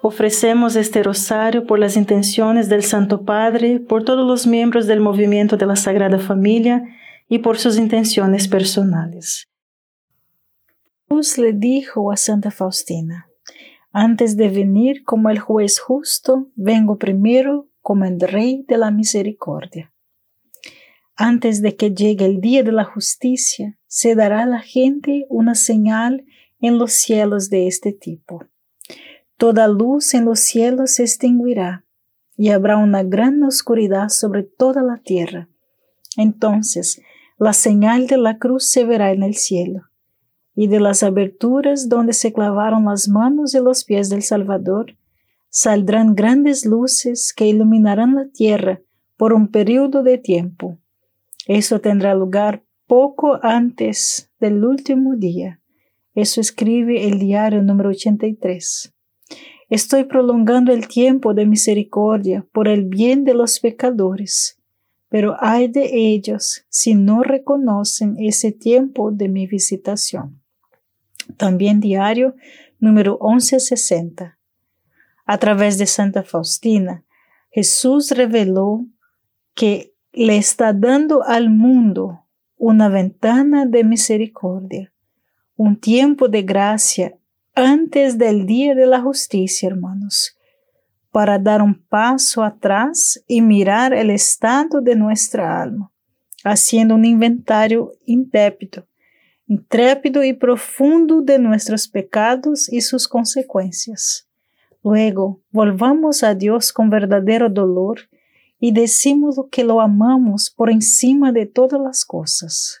Ofrecemos este rosario por las intenciones del Santo Padre, por todos los miembros del movimiento de la Sagrada Familia y por sus intenciones personales. Jesús le dijo a Santa Faustina, antes de venir como el juez justo, vengo primero como el Rey de la Misericordia. Antes de que llegue el día de la justicia, se dará a la gente una señal en los cielos de este tipo Toda luz en los cielos se extinguirá y habrá una gran oscuridad sobre toda la tierra. Entonces la señal de la cruz se verá en el cielo, y de las aberturas donde se clavaron las manos y los pies del Salvador, saldrán grandes luces que iluminarán la tierra por un periodo de tiempo. Eso tendrá lugar poco antes del último día. Eso escribe el diario número 83. Estoy prolongando el tiempo de misericordia por el bien de los pecadores, pero hay de ellos si no reconocen ese tiempo de mi visitación. También diario número 1160. A través de Santa Faustina, Jesús reveló que le está dando al mundo una ventana de misericordia, un tiempo de gracia antes del día de la justicia, hermanos, para dar un paso atrás y mirar el estado de nuestra alma, haciendo un inventario intrépido, intrépido y profundo de nuestros pecados y sus consecuencias. Luego, volvamos a Dios con verdadero dolor y decimos que lo amamos por encima de todas las cosas.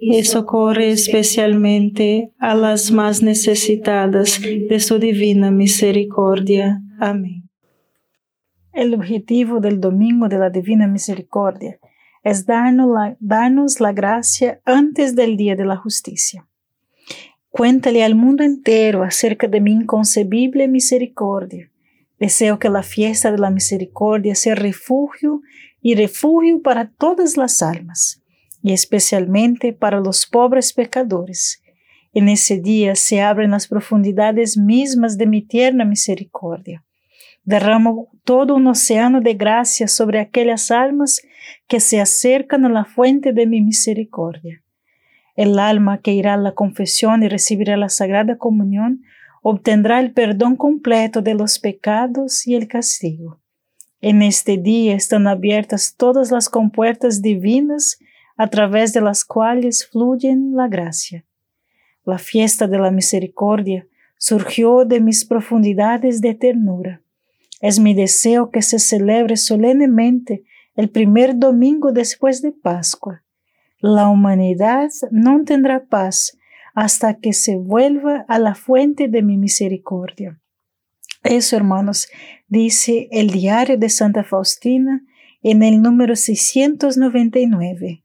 y socorre especialmente a las más necesitadas de su divina misericordia. Amén. El objetivo del Domingo de la Divina Misericordia es darnos la, darnos la gracia antes del Día de la Justicia. Cuéntale al mundo entero acerca de mi inconcebible misericordia. Deseo que la fiesta de la misericordia sea refugio y refugio para todas las almas y especialmente para los pobres pecadores. En ese día se abren las profundidades mismas de mi tierna misericordia. Derramo todo un océano de gracia sobre aquellas almas que se acercan a la fuente de mi misericordia. El alma que irá a la confesión y recibirá la Sagrada Comunión obtendrá el perdón completo de los pecados y el castigo. En este día están abiertas todas las compuertas divinas a través de las cuales fluyen la gracia. La fiesta de la misericordia surgió de mis profundidades de ternura. Es mi deseo que se celebre solemnemente el primer domingo después de Pascua. La humanidad no tendrá paz hasta que se vuelva a la fuente de mi misericordia. Eso, hermanos, dice el diario de Santa Faustina en el número 699.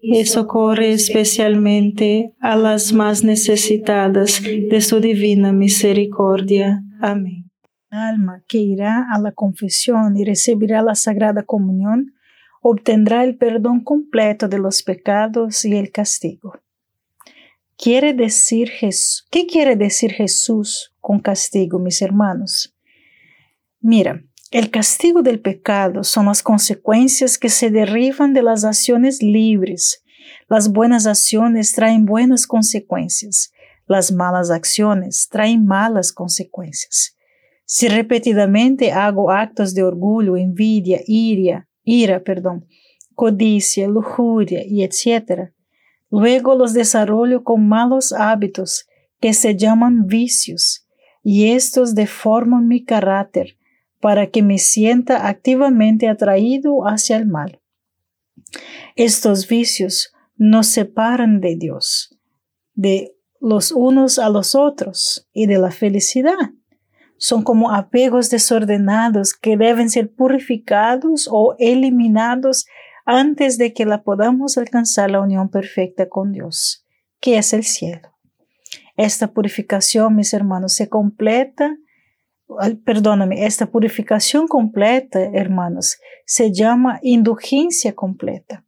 y socorre especialmente a las más necesitadas de su divina misericordia. Amén. alma que irá a la confesión y recibirá la Sagrada Comunión obtendrá el perdón completo de los pecados y el castigo. Quiere decir ¿Qué quiere decir Jesús con castigo, mis hermanos? Mira, el castigo del pecado son las consecuencias que se derivan de las acciones libres. Las buenas acciones traen buenas consecuencias. Las malas acciones traen malas consecuencias. Si repetidamente hago actos de orgullo, envidia, ira, ira, perdón, codicia, lujuria y etc., luego los desarrollo con malos hábitos que se llaman vicios, y estos deforman mi carácter para que me sienta activamente atraído hacia el mal. Estos vicios nos separan de Dios, de los unos a los otros y de la felicidad son como apegos desordenados que deben ser purificados o eliminados antes de que la podamos alcanzar la unión perfecta con Dios, que es el cielo. Esta purificación, mis hermanos, se completa, perdóname, esta purificación completa, hermanos, se llama indulgencia completa.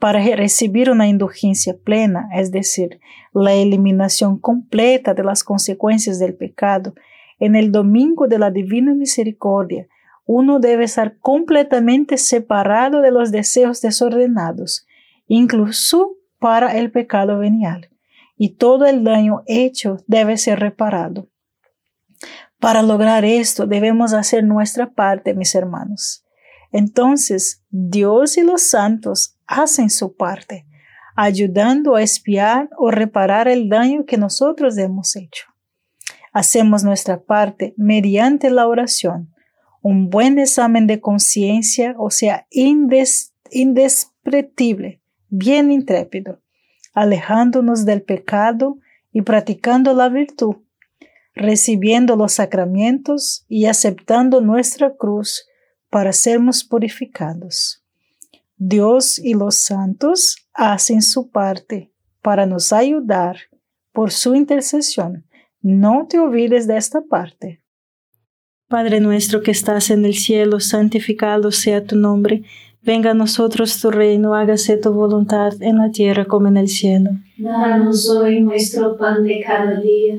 Para recibir una indulgencia plena, es decir, la eliminación completa de las consecuencias del pecado, en el domingo de la Divina Misericordia, uno debe estar completamente separado de los deseos desordenados, incluso para el pecado venial, y todo el daño hecho debe ser reparado. Para lograr esto debemos hacer nuestra parte, mis hermanos. Entonces, Dios y los santos hacen su parte, ayudando a espiar o reparar el daño que nosotros hemos hecho hacemos nuestra parte mediante la oración, un buen examen de conciencia, o sea, indescriptible, bien intrépido, alejándonos del pecado y practicando la virtud, recibiendo los sacramentos y aceptando nuestra cruz para sermos purificados. Dios y los santos hacen su parte para nos ayudar por su intercesión no te olvides de esta parte. Padre nuestro que estás en el cielo, santificado sea tu nombre. Venga a nosotros tu reino, hágase tu voluntad en la tierra como en el cielo. Danos hoy nuestro pan de cada día.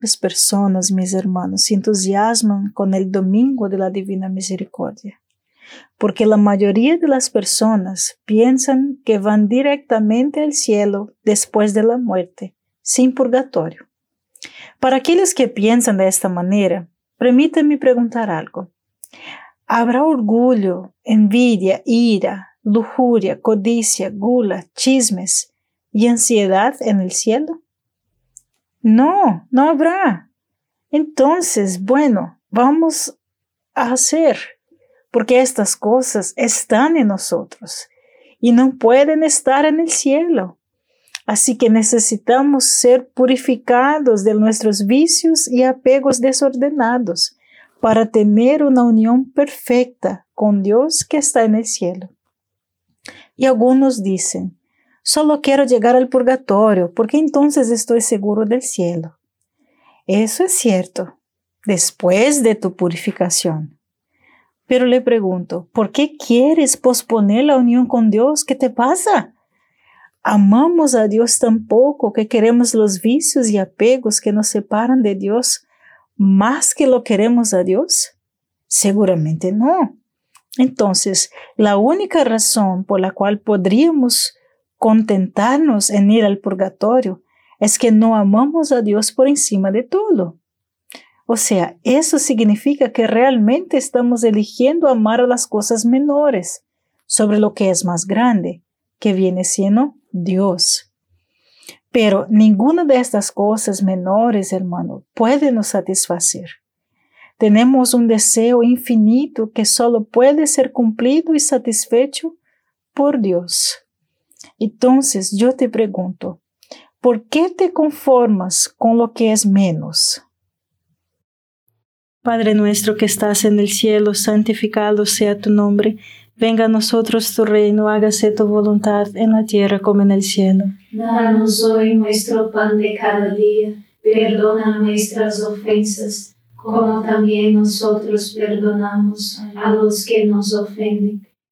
Las personas, mis hermanos, se entusiasman con el Domingo de la Divina Misericordia, porque la mayoría de las personas piensan que van directamente al cielo después de la muerte, sin purgatorio. Para aquellos que piensan de esta manera, permítanme preguntar algo. ¿Habrá orgullo, envidia, ira, lujuria, codicia, gula, chismes y ansiedad en el cielo? No, no habrá. Entonces, bueno, vamos a hacer, porque estas cosas están en nosotros y no pueden estar en el cielo. Así que necesitamos ser purificados de nuestros vicios y apegos desordenados para tener una unión perfecta con Dios que está en el cielo. Y algunos dicen, Solo quiero llegar al purgatorio porque entonces estoy seguro del cielo. Eso es cierto, después de tu purificación. Pero le pregunto, ¿por qué quieres posponer la unión con Dios? ¿Qué te pasa? ¿Amamos a Dios tan poco que queremos los vicios y apegos que nos separan de Dios más que lo queremos a Dios? Seguramente no. Entonces, la única razón por la cual podríamos contentarnos en ir al purgatorio es que no amamos a Dios por encima de todo. O sea, eso significa que realmente estamos eligiendo amar a las cosas menores sobre lo que es más grande, que viene siendo Dios. Pero ninguna de estas cosas menores, hermano, puede nos satisfacer. Tenemos un deseo infinito que solo puede ser cumplido y satisfecho por Dios. Entonces yo te pregunto, ¿por qué te conformas con lo que es menos? Padre nuestro que estás en el cielo, santificado sea tu nombre. Venga a nosotros tu reino, hágase tu voluntad en la tierra como en el cielo. Danos hoy nuestro pan de cada día, perdona nuestras ofensas, como también nosotros perdonamos a los que nos ofenden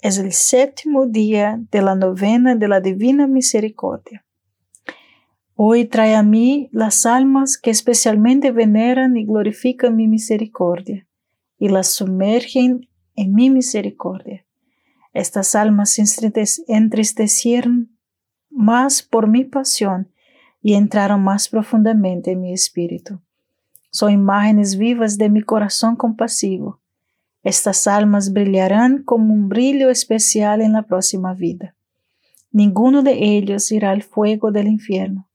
es el séptimo día de la novena de la Divina Misericordia. Hoy trae a mí las almas que especialmente veneran y glorifican mi misericordia y las sumergen en mi misericordia. Estas almas se entristecieron más por mi pasión y entraron más profundamente en mi espíritu. Son imágenes vivas de mi corazón compasivo estas almas brillarán como un brillo especial en la próxima vida. Ninguno de ellos irá al fuego del infierno.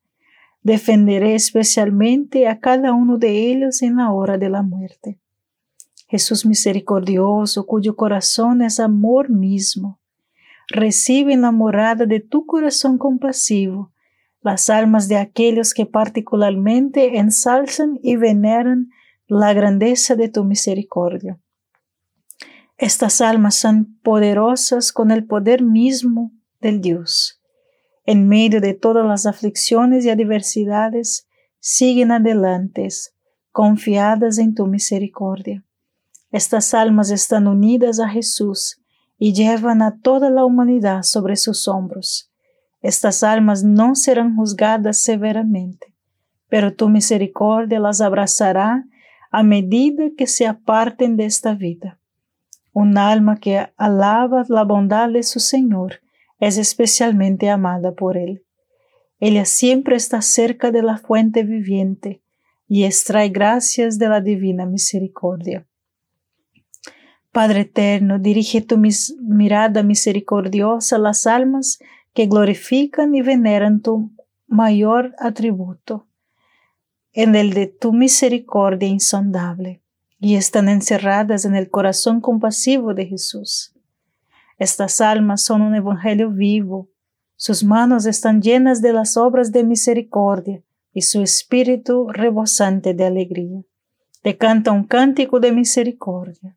Defenderé especialmente a cada uno de ellos en la hora de la muerte. Jesús misericordioso, cuyo corazón es amor mismo, recibe en la morada de tu corazón compasivo las almas de aquellos que particularmente ensalzan y veneran la grandeza de tu misericordia. Estas almas son poderosas con el poder mismo del Dios. En medio de todas las aflicciones y adversidades, siguen adelante, confiadas en tu misericordia. Estas almas están unidas a Jesús y llevan a toda la humanidad sobre sus hombros. Estas almas no serán juzgadas severamente, pero tu misericordia las abrazará a medida que se aparten de esta vida. Un alma que alaba la bondad de su Señor es especialmente amada por Él. Ella siempre está cerca de la fuente viviente, y extrae gracias de la divina misericordia. Padre eterno, dirige tu mirada misericordiosa a las almas que glorifican y veneran tu mayor atributo, en el de tu misericordia insondable, y están encerradas en el corazón compasivo de Jesús. Estas almas son un evangelio vivo, sus manos están llenas de las obras de misericordia y su espíritu rebosante de alegría. Te canta un cántico de misericordia.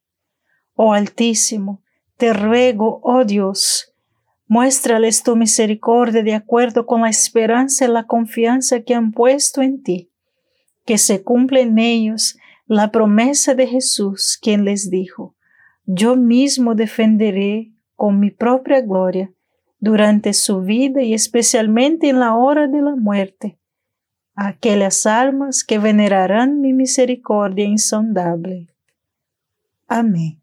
Oh Altísimo, te ruego, oh Dios, muéstrales tu misericordia de acuerdo con la esperanza y la confianza que han puesto en ti, que se cumple en ellos la promesa de Jesús, quien les dijo, yo mismo defenderé con mi propia gloria durante su vida y especialmente en la hora de la muerte aquellas almas que venerarán mi misericordia insondable. Amén.